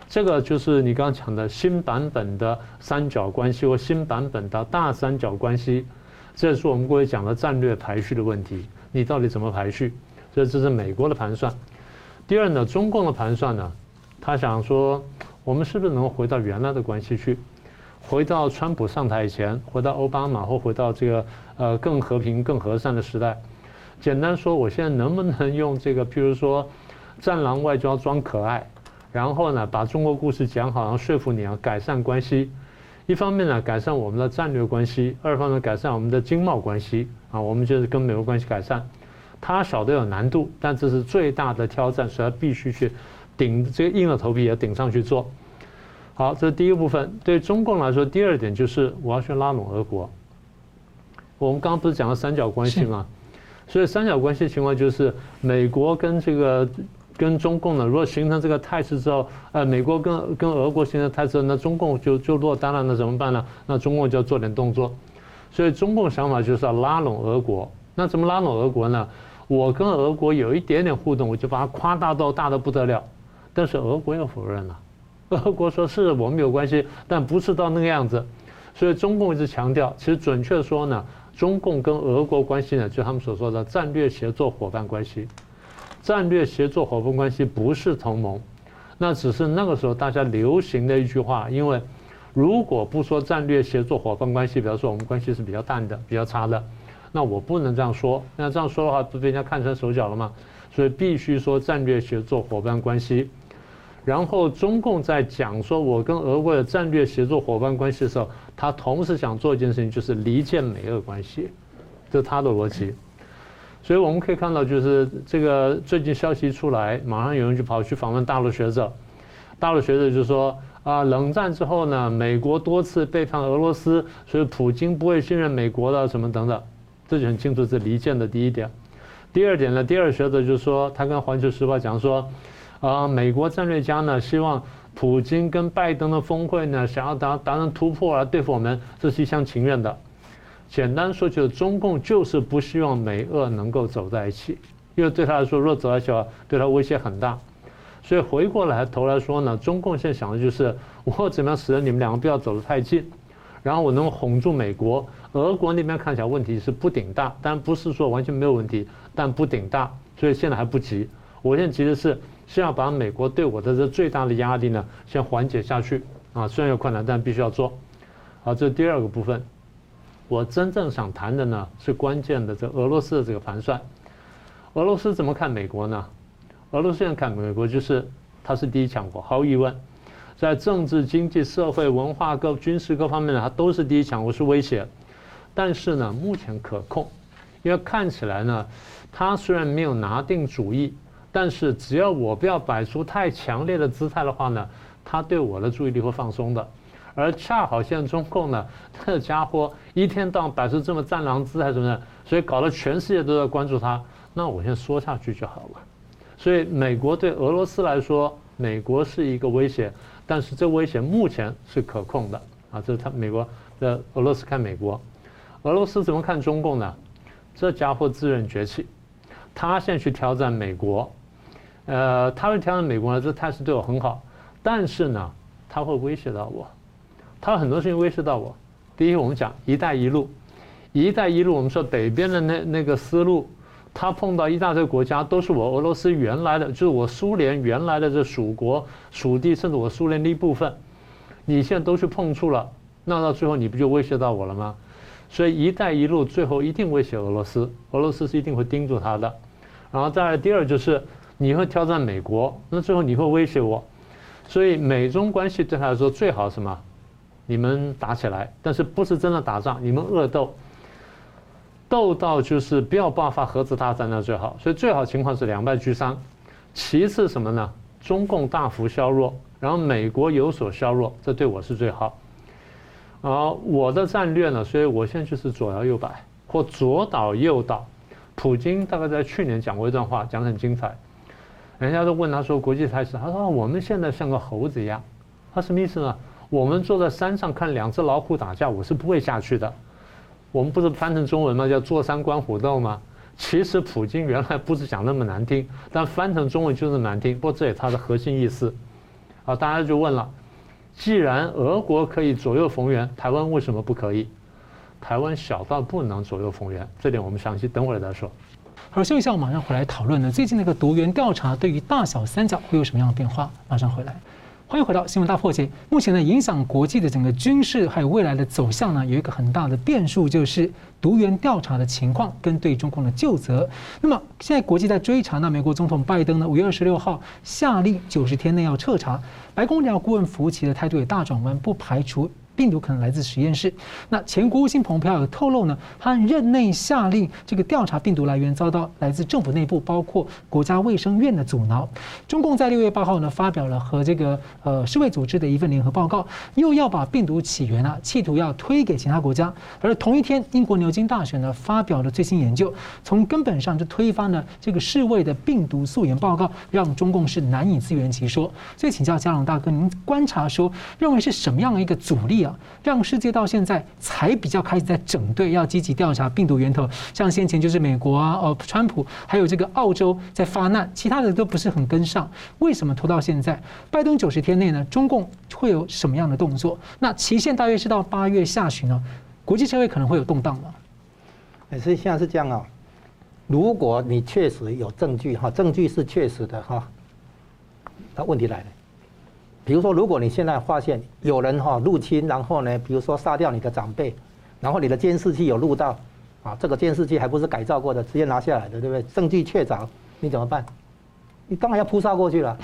这个就是你刚刚讲的新版本的三角关系或新版本的大三角关系。这是我们过去讲的战略排序的问题，你到底怎么排序？所以这是美国的盘算。第二呢，中共的盘算呢，他想说，我们是不是能回到原来的关系去，回到川普上台以前，回到奥巴马或回到这个呃更和平、更和善的时代？简单说，我现在能不能用这个，譬如说，战狼外交装可爱，然后呢，把中国故事讲好，然后说服你啊，改善关系。一方面呢，改善我们的战略关系；二方面改善我们的经贸关系。啊，我们就是跟美国关系改善。他晓得有难度，但这是最大的挑战，所以他必须去顶这个硬着头皮也顶上去做。好，这是第一部分。对中共来说，第二点就是我要去拉拢俄国。我们刚刚不是讲了三角关系吗？所以三角关系情况就是美国跟这个。跟中共呢，如果形成这个态势之后，呃，美国跟跟俄国形成态势，那中共就就落单了，那怎么办呢？那中共就要做点动作。所以中共想法就是要拉拢俄国。那怎么拉拢俄国呢？我跟俄国有一点点互动，我就把它夸大到大的不得了。但是俄国又否认了，俄国说是我们有关系，但不是到那个样子。所以中共一直强调，其实准确说呢，中共跟俄国关系呢，就他们所说的战略协作伙伴关系。战略协作伙伴关系不是同盟，那只是那个时候大家流行的一句话。因为如果不说战略协作伙伴关系，比方说我们关系是比较淡的、比较差的，那我不能这样说。那这样说的话，不被人家看成手脚了吗？所以必须说战略协作伙伴关系。然后中共在讲说我跟俄国的战略协作伙伴关系的时候，他同时想做一件事情，就是离间美俄关系，这是他的逻辑。所以我们可以看到，就是这个最近消息出来，马上有人就跑去访问大陆学者，大陆学者就说啊，冷战之后呢，美国多次背叛俄罗斯，所以普京不会信任美国的什么等等，这就很清楚是离间的第一点。第二点呢，第二学者就说，他跟《环球时报》讲说。啊，美国战略家呢，希望普京跟拜登的峰会呢，想要达达成突破来对付我们，这是一厢情愿的。简单说，就是中共就是不希望美俄能够走在一起，因为对他来说，若走在一起，对他威胁很大。所以回过来头来说呢，中共现在想的就是，我怎么样使得你们两个不要走得太近，然后我能哄住美国。俄国那边看起来问题是不顶大，但不是说完全没有问题，但不顶大，所以现在还不急。我现在急的是。是要把美国对我的这最大的压力呢，先缓解下去啊，虽然有困难，但必须要做。好，这是第二个部分。我真正想谈的呢，是关键的这俄罗斯的这个盘算。俄罗斯怎么看美国呢？俄罗斯现在看美国就是它是第一强国，毫无疑问，在政治、经济、社会、文化各军事各方面呢，它都是第一强国，是威胁。但是呢，目前可控，因为看起来呢，它虽然没有拿定主意。但是只要我不要摆出太强烈的姿态的话呢，他对我的注意力会放松的。而恰好现在中共呢，这家伙一天到晚摆出这么战狼姿态什么的，所以搞得全世界都在关注他。那我先说下去就好了。所以美国对俄罗斯来说，美国是一个威胁，但是这威胁目前是可控的啊。这是他美国的俄罗斯看美国，俄罗斯怎么看中共呢？这家伙自认崛起，他现在去挑战美国。呃，他会挑战美国呢，这态势对我很好，但是呢，他会威胁到我，他有很多事情威胁到我。第一，我们讲“一带一路”，“一带一路”，我们说北边的那那个思路，他碰到一大堆国家，都是我俄罗斯原来的，就是我苏联原来的这属国属地，甚至我苏联的一部分，你现在都去碰触了，那到最后你不就威胁到我了吗？所以“一带一路”最后一定威胁俄罗斯，俄罗斯是一定会盯住他的。然后再来第二就是。你会挑战美国，那最后你会威胁我，所以美中关系对他来说最好什么？你们打起来，但是不是真的打仗，你们恶斗，斗到就是不要爆发核子大战那最好。所以最好情况是两败俱伤。其次什么呢？中共大幅削弱，然后美国有所削弱，这对我是最好。啊，我的战略呢？所以我现在就是左摇右摆，或左倒右倒。普京大概在去年讲过一段话，讲得很精彩。人家都问他说：“国际态势，他说我们现在像个猴子一样，他什么意思呢？我们坐在山上看两只老虎打架，我是不会下去的。我们不是翻成中文吗？叫坐山观虎斗吗？其实普京原来不是讲那么难听，但翻成中文就是难听。不过这也他的核心意思。啊，大家就问了：既然俄国可以左右逢源，台湾为什么不可以？台湾小到不能左右逢源，这点我们详细等会儿再说。”好，休息一下，我马上回来讨论呢。最近那个独员调查对于大小三角会有什么样的变化？马上回来。欢迎回到新闻大破解。目前呢，影响国际的整个军事还有未来的走向呢，有一个很大的变数，就是独员调查的情况跟对中共的究责。那么现在国际在追查，那美国总统拜登呢，五月二十六号下令九十天内要彻查。白宫两顾问福奇的态度也大转弯，不排除。病毒可能来自实验室。那前国务卿蓬佩奥有透露呢，他任内下令这个调查病毒来源遭到来自政府内部，包括国家卫生院的阻挠。中共在六月八号呢发表了和这个呃世卫组织的一份联合报告，又要把病毒起源啊，企图要推给其他国家。而同一天，英国牛津大学呢发表了最新研究，从根本上就推翻了这个世卫的病毒溯源报告，让中共是难以自圆其说。所以请教嘉龙大哥，您观察说认为是什么样的一个阻力？让世界到现在才比较开始在整队，要积极调查病毒源头。像先前就是美国啊，哦，川普，还有这个澳洲在发难，其他的都不是很跟上。为什么拖到现在？拜登九十天内呢，中共会有什么样的动作？那期限大约是到八月下旬呢？国际社会可能会有动荡吗？哎，所以现在是这样啊。如果你确实有证据哈，证据是确实的哈，那问题来了。比如说，如果你现在发现有人哈入侵，然后呢，比如说杀掉你的长辈，然后你的监视器有录到，啊，这个监视器还不是改造过的，直接拿下来的，对不对？证据确凿，你怎么办？你当然要扑杀过去了。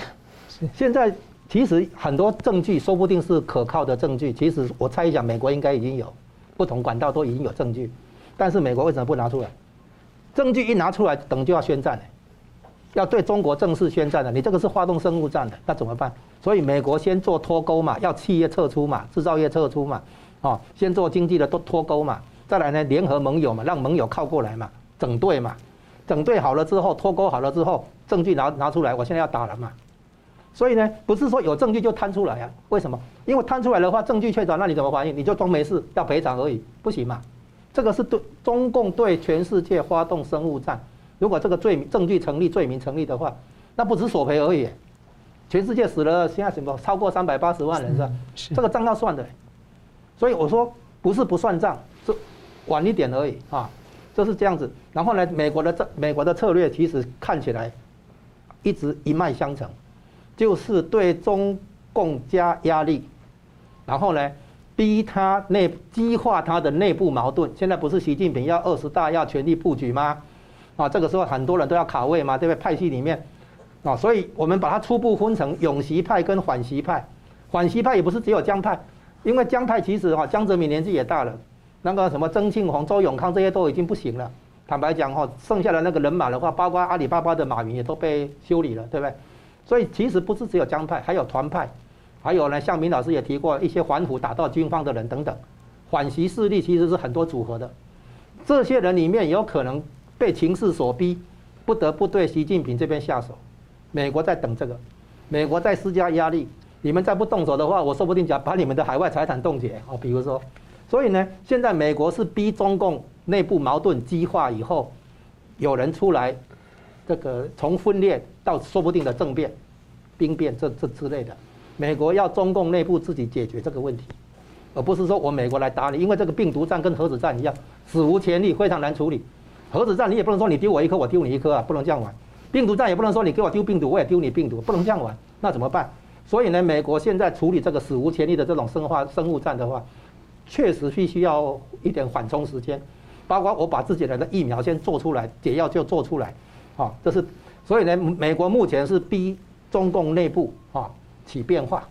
现在其实很多证据说不定是可靠的证据，其实我猜一想，美国应该已经有不同管道都已经有证据，但是美国为什么不拿出来？证据一拿出来，等就要宣战了，要对中国正式宣战了。你这个是发动生物战的，那怎么办？所以美国先做脱钩嘛，要企业撤出嘛，制造业撤出嘛，哦，先做经济的都脱钩嘛，再来呢，联合盟友嘛，让盟友靠过来嘛，整队嘛，整队好了之后，脱钩好了之后，证据拿拿出来，我现在要打了嘛。所以呢，不是说有证据就摊出来啊？为什么？因为摊出来的话，证据确凿，那你怎么反应？你就装没事，要赔偿而已，不行嘛。这个是对中共对全世界发动生物战，如果这个罪名证据成立、罪名成立的话，那不止索赔而已，全世界死了现在什么超过三百八十万人是吧？是这个账要算的，所以我说不是不算账，是晚一点而已啊，就是这样子。然后呢，美国的美国的策略其实看起来一直一脉相承，就是对中共加压力，然后呢。逼他内激化他的内部矛盾，现在不是习近平要二十大要全力布局吗？啊，这个时候很多人都要卡位嘛，对不对？派系里面，啊，所以我们把它初步分成拥习派跟缓习派。缓习派也不是只有江派，因为江派其实哈江泽民年纪也大了，那个什么曾庆红、周永康这些都已经不行了。坦白讲哈，剩下的那个人马的话，包括阿里巴巴的马云也都被修理了，对不对？所以其实不是只有江派，还有团派。还有呢，像明老师也提过一些反腐打到军方的人等等，反袭势力其实是很多组合的。这些人里面有可能被情势所逼，不得不对习近平这边下手。美国在等这个，美国在施加压力。你们再不动手的话，我说不定就要把你们的海外财产冻结哦。比如说，所以呢，现在美国是逼中共内部矛盾激化以后，有人出来，这个从分裂到说不定的政变、兵变这这之类的。美国要中共内部自己解决这个问题，而不是说我美国来打你，因为这个病毒战跟核子战一样，史无前例，非常难处理。核子战你也不能说你丢我一颗，我丢你一颗啊，不能这样玩。病毒战也不能说你给我丢病毒，我也丢你病毒，不能这样玩。那怎么办？所以呢，美国现在处理这个史无前例的这种生化生物战的话，确实必须要一点缓冲时间，包括我把自己的疫苗先做出来，解药就做出来，啊，这是所以呢，美国目前是逼中共内部啊。起变化，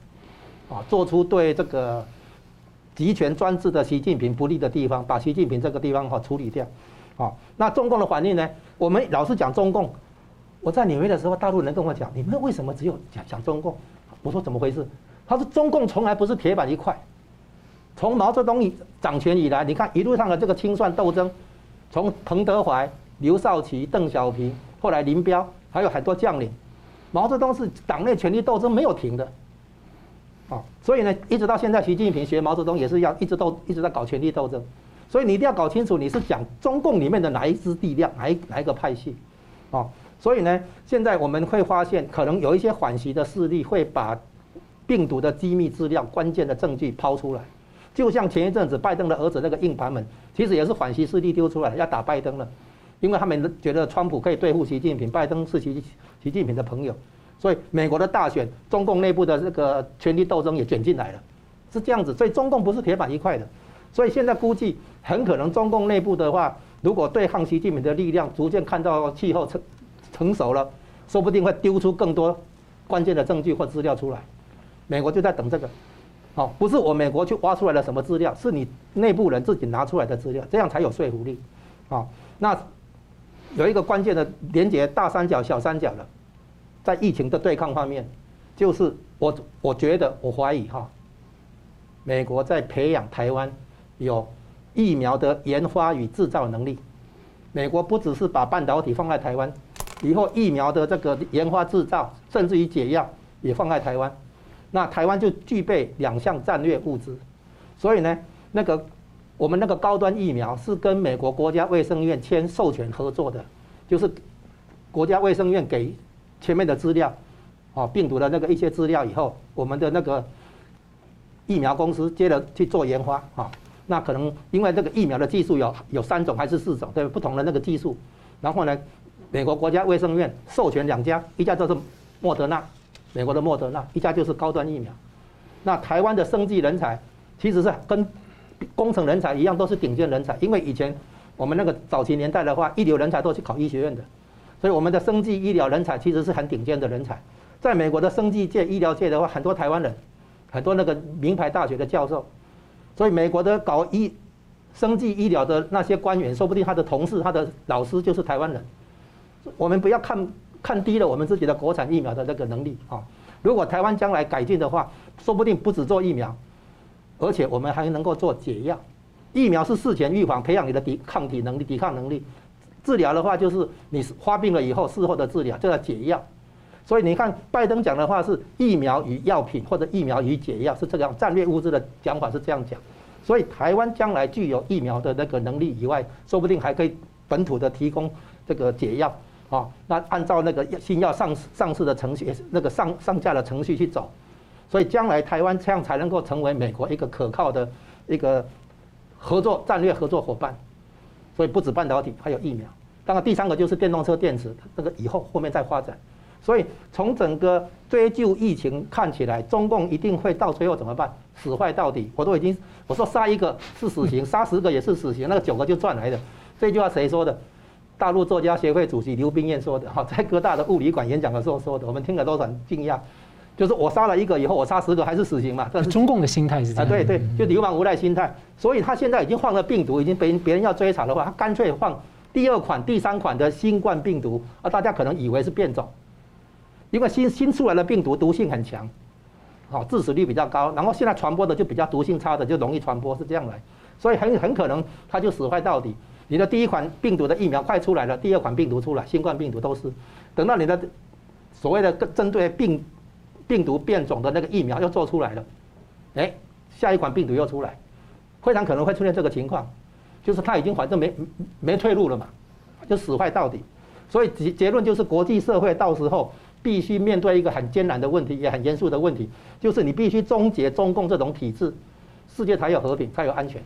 啊，做出对这个集权专制的习近平不利的地方，把习近平这个地方哈处理掉，啊，那中共的反应呢？我们老是讲中共，我在纽约的时候，大陆人跟我讲，你们为什么只有讲讲中共？我说怎么回事？他说中共从来不是铁板一块，从毛泽东掌权以来，你看一路上的这个清算斗争，从彭德怀、刘少奇、邓小平，后来林彪，还有很多将领。毛泽东是党内权力斗争没有停的，啊，所以呢，一直到现在，习近平学毛泽东也是要一直斗，一直在搞权力斗争，所以你一定要搞清楚你是讲中共里面的哪一支力量，哪一哪一个派系，啊，所以呢，现在我们会发现，可能有一些反习的势力会把病毒的机密资料、关键的证据抛出来，就像前一阵子拜登的儿子那个硬盘们，其实也是反习势力丢出来要打拜登了。因为他们觉得川普可以对付习近平，拜登是习习近平的朋友，所以美国的大选，中共内部的这个权力斗争也卷进来了，是这样子。所以中共不是铁板一块的，所以现在估计很可能中共内部的话，如果对抗习近平的力量逐渐看到气候成成熟了，说不定会丢出更多关键的证据或资料出来。美国就在等这个，哦，不是我美国去挖出来的什么资料，是你内部人自己拿出来的资料，这样才有说服力，啊，那。有一个关键的连接大三角、小三角的，在疫情的对抗方面，就是我我觉得我怀疑哈，美国在培养台湾有疫苗的研发与制造能力。美国不只是把半导体放在台湾，以后疫苗的这个研发制造，甚至于解药也放在台湾，那台湾就具备两项战略物资。所以呢，那个我们那个高端疫苗是跟美国国家卫生院签授权合作的，就是国家卫生院给前面的资料，啊，病毒的那个一些资料以后，我们的那个疫苗公司接着去做研发，啊，那可能因为这个疫苗的技术有有三种还是四种，对不同的那个技术，然后呢，美国国家卫生院授权两家，一家就是莫德纳，美国的莫德纳，一家就是高端疫苗。那台湾的生技人才其实是跟工程人才一样，都是顶尖人才。因为以前我们那个早期年代的话，一流人才都去考医学院的，所以我们的生技医疗人才其实是很顶尖的人才。在美国的生技界、医疗界的话，很多台湾人，很多那个名牌大学的教授。所以美国的搞医生计医疗的那些官员，说不定他的同事、他的老师就是台湾人。我们不要看看低了我们自己的国产疫苗的那个能力啊。如果台湾将来改进的话，说不定不止做疫苗，而且我们还能够做解药。疫苗是事前预防，培养你的抵抗体能力、抵抗能力；治疗的话，就是你发病了以后事后的治疗，这叫解药。所以你看，拜登讲的话是疫苗与药品或者疫苗与解药，是这样战略物资的讲法是这样讲。所以台湾将来具有疫苗的那个能力以外，说不定还可以本土的提供这个解药。啊，那按照那个新药上市上市的程序，那个上上架的程序去走，所以将来台湾这样才能够成为美国一个可靠的一个合作战略合作伙伴。所以不止半导体，还有疫苗。当然第三个就是电动车电池，这个以后后面再发展。所以从整个追究疫情看起来，中共一定会到最后怎么办？死坏到底。我都已经我说杀一个是死刑，杀十个也是死刑，那个九个就赚来的。这句话谁说的？大陆作家协会主席刘冰燕说的，哈，在哥大的物理馆演讲的时候说的，我们听了都很惊讶。就是我杀了一个以后，我杀十个还是死刑嘛？但是中共的心态是这样。啊，对对，就流氓无赖心态。所以他现在已经换了病毒，已经被别人要追查的话，他干脆换第二款、第三款的新冠病毒啊，大家可能以为是变种，因为新新出来的病毒毒性很强，好，致死率比较高，然后现在传播的就比较毒性差的就容易传播，是这样来，所以很很可能它就死坏到底。你的第一款病毒的疫苗快出来了，第二款病毒出来，新冠病毒都是，等到你的所谓的针对病病毒变种的那个疫苗又做出来了，哎，下一款病毒又出来，非常可能会出现这个情况，就是它已经反正没没退路了嘛，就死坏到底。所以结结论就是国际社会到时候必须面对一个很艰难的问题，也很严肃的问题，就是你必须终结中共这种体制，世界才有和平，才有安全。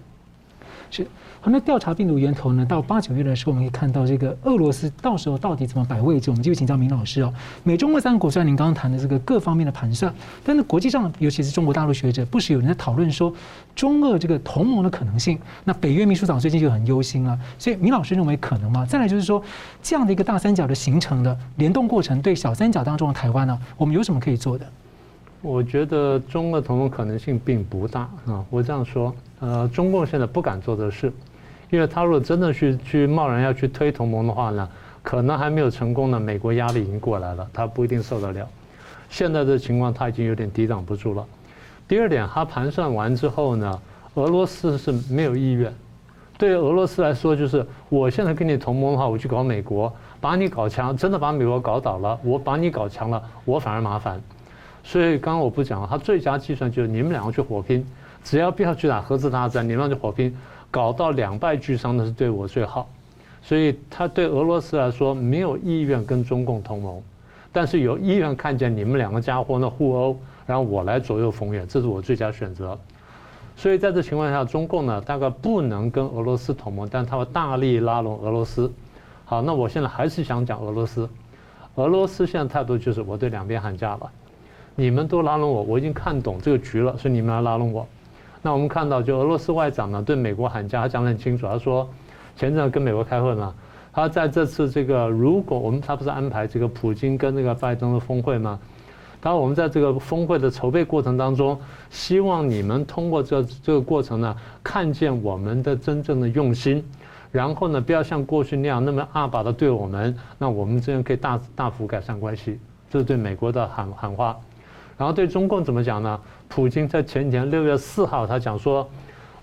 是。那调查病毒源头呢？到八九月的时候，我们可以看到这个俄罗斯到时候到底怎么摆位置？我们继续请教明老师哦。美中俄三国虽然您刚刚谈的这个各方面的盘算，但是国际上，尤其是中国大陆学者，不时有人在讨论说中俄这个同盟的可能性。那北约秘书长最近就很忧心了。所以明老师认为可能吗？再来就是说，这样的一个大三角的形成的联动过程，对小三角当中的台湾呢，我们有什么可以做的？我觉得中俄同盟可能性并不大啊。我这样说，呃，中共现在不敢做的事。因为他如果真的去去贸然要去推同盟的话呢，可能还没有成功呢。美国压力已经过来了，他不一定受得了。现在的情况他已经有点抵挡不住了。第二点，他盘算完之后呢，俄罗斯是没有意愿。对俄罗斯来说，就是我现在跟你同盟的话，我去搞美国，把你搞强，真的把美国搞倒了，我把你搞强了，我反而麻烦。所以刚刚我不讲了，他最佳计算就是你们两个去火拼，只要不要去打核子大战，你们俩就火拼。搞到两败俱伤的是对我最好，所以他对俄罗斯来说没有意愿跟中共同盟，但是有意愿看见你们两个家伙呢互殴，然后我来左右逢源，这是我最佳选择。所以在这情况下，中共呢大概不能跟俄罗斯同盟，但他会大力拉拢俄罗斯。好，那我现在还是想讲俄罗斯，俄罗斯现在态度就是我对两边喊价了，你们都拉拢我，我已经看懂这个局了，所以你们来拉拢我。那我们看到，就俄罗斯外长呢对美国喊价，他讲得很清楚。他说，前阵跟美国开会嘛，他在这次这个，如果我们他不是安排这个普京跟那个拜登的峰会吗？当然我们在这个峰会的筹备过程当中，希望你们通过这这个过程呢，看见我们的真正的用心，然后呢，不要像过去那样那么阿爸的对我们，那我们这样可以大大幅改善关系。这是对美国的喊喊话。然后对中共怎么讲呢？普京在前几天六月四号，他讲说，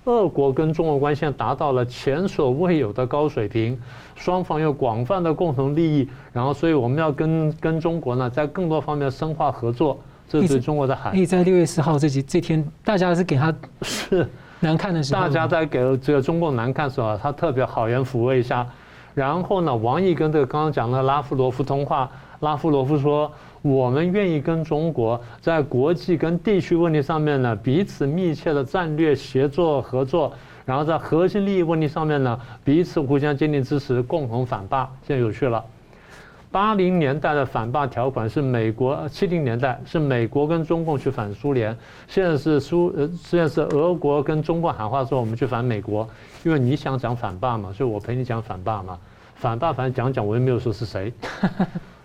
俄国跟中国关系达到了前所未有的高水平，双方有广泛的共同利益，然后所以我们要跟跟中国呢，在更多方面深化合作，这是对中国的喊。所以在六月四号这几这天，大家是给他是，难看的时候，大家在给这个中共难看的时候，他特别好言抚慰一下。然后呢，王毅跟这个刚刚讲的拉夫罗夫通话，拉夫罗夫说，我们愿意跟中国在国际跟地区问题上面呢，彼此密切的战略协作合作，然后在核心利益问题上面呢，彼此互相坚定支持，共同反霸。现在有趣了。八零年代的反霸条款是美国，七零年代是美国跟中共去反苏联，现在是苏呃，现在是俄国跟中共喊话说我们去反美国，因为你想讲反霸嘛，所以我陪你讲反霸嘛，反霸反正讲讲我也没有说是谁，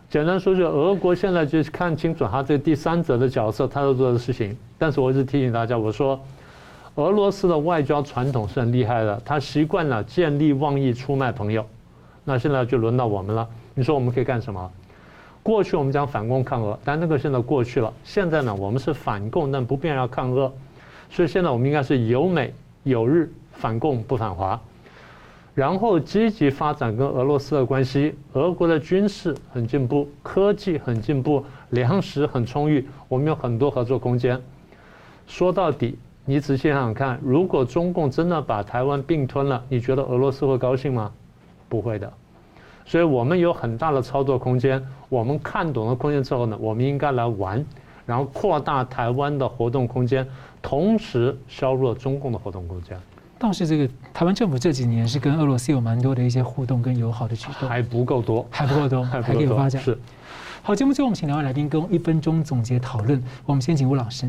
简单说就俄国现在就是看清楚他这第三者的角色，他要做的事情，但是我一直提醒大家，我说俄罗斯的外交传统是很厉害的，他习惯了见利忘义出卖朋友，那现在就轮到我们了。你说我们可以干什么？过去我们讲反共抗俄，但那个现在过去了。现在呢，我们是反共，但不变要抗俄。所以现在我们应该是有美有日，反共不反华，然后积极发展跟俄罗斯的关系。俄国的军事很进步，科技很进步，粮食很充裕，我们有很多合作空间。说到底，你仔细想想看，如果中共真的把台湾并吞了，你觉得俄罗斯会高兴吗？不会的。所以我们有很大的操作空间。我们看懂了空间之后呢，我们应该来玩，然后扩大台湾的活动空间，同时削弱中共的活动空间。倒是这个台湾政府这几年是跟俄罗斯有蛮多的一些互动跟友好的举动，还不够多，还不够多，还可以有发展。是。好，节目最后我们请两位来宾跟一分钟总结讨论。我们先请吴老师。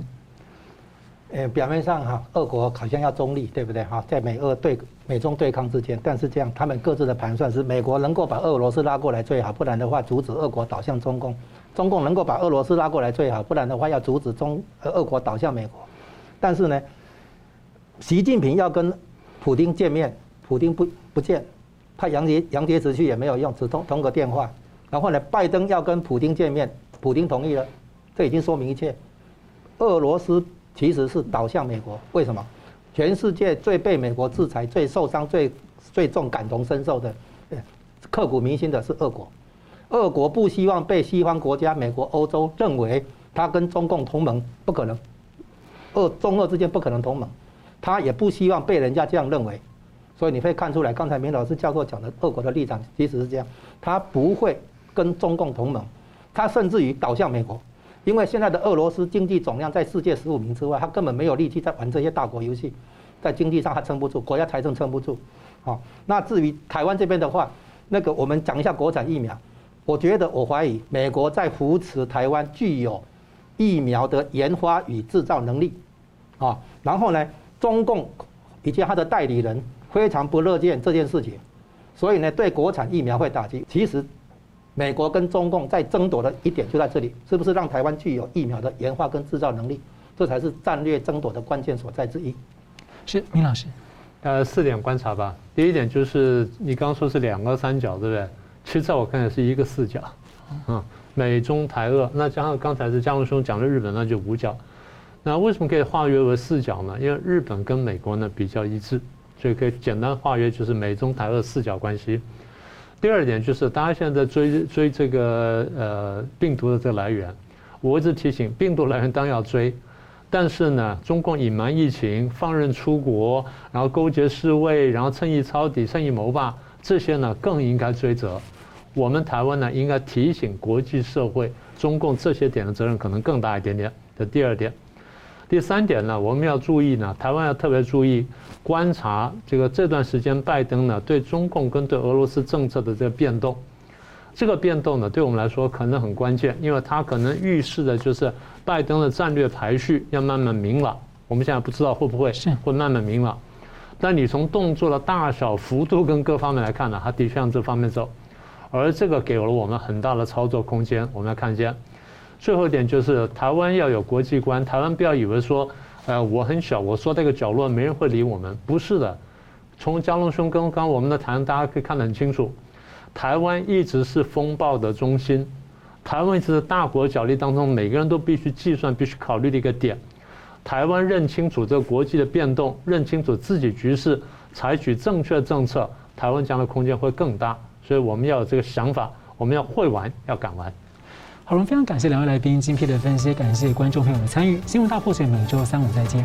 呃，表面上哈，俄国好像要中立，对不对哈？在美俄对美中对抗之间，但是这样，他们各自的盘算是：美国能够把俄罗斯拉过来最好，不然的话阻止俄国倒向中共；中共能够把俄罗斯拉过来最好，不然的话要阻止中呃俄国倒向美国。但是呢，习近平要跟普丁见面，普丁不不见，派杨洁杨洁篪去也没有用，只通通个电话。然后呢，拜登要跟普丁见面，普丁同意了，这已经说明一切。俄罗斯。其实是倒向美国，为什么？全世界最被美国制裁、最受伤、最最重感同身受的、刻骨铭心的是俄国。俄国不希望被西方国家、美国、欧洲认为他跟中共同盟，不可能。俄中俄之间不可能同盟，他也不希望被人家这样认为。所以你可以看出来，刚才明老师教授讲的，俄国的立场其实是这样，他不会跟中共同盟，他甚至于倒向美国。因为现在的俄罗斯经济总量在世界十五名之外，他根本没有力气在玩这些大国游戏，在经济上他撑不住，国家财政撑不住。好，那至于台湾这边的话，那个我们讲一下国产疫苗。我觉得我怀疑美国在扶持台湾具有疫苗的研发与制造能力，啊，然后呢，中共以及他的代理人非常不乐见这件事情，所以呢，对国产疫苗会打击。其实。美国跟中共在争夺的一点就在这里，是不是让台湾具有疫苗的研发跟制造能力？这才是战略争夺的关键所在之一。是明老师，呃，四点观察吧。第一点就是你刚刚说是两个三角，对不对？其实在我看来是一个四角，嗯，美中台俄。那加上刚才是佳龙兄讲的日本，那就五角。那为什么可以化约为四角呢？因为日本跟美国呢比较一致，所以可以简单化约就是美中台俄四角关系。第二点就是，大家现在在追追这个呃病毒的这个来源，我一直提醒，病毒来源当然要追，但是呢，中共隐瞒疫情、放任出国，然后勾结世卫，然后趁机抄底、趁机谋霸，这些呢更应该追责。我们台湾呢应该提醒国际社会，中共这些点的责任可能更大一点点。这第二点。第三点呢，我们要注意呢，台湾要特别注意观察这个这段时间拜登呢对中共跟对俄罗斯政策的这个变动，这个变动呢对我们来说可能很关键，因为它可能预示的就是拜登的战略排序要慢慢明朗。我们现在不知道会不会会慢慢明朗，但你从动作的大小、幅度跟各方面来看呢，它的确向这方面走，而这个给了我们很大的操作空间。我们要看见。最后一点就是台湾要有国际观，台湾不要以为说，呃，我很小，我说这个角落没人会理我们，不是的。从江龙兄跟刚刚我们的谈，大家可以看得很清楚，台湾一直是风暴的中心，台湾一直是大国角力当中每个人都必须计算、必须考虑的一个点。台湾认清楚这个国际的变动，认清楚自己局势，采取正确政策，台湾将来空间会更大。所以我们要有这个想法，我们要会玩，要敢玩。好，我们非常感谢两位来宾精辟的分析，感谢观众朋友的参与。新闻大破解每周三五再见。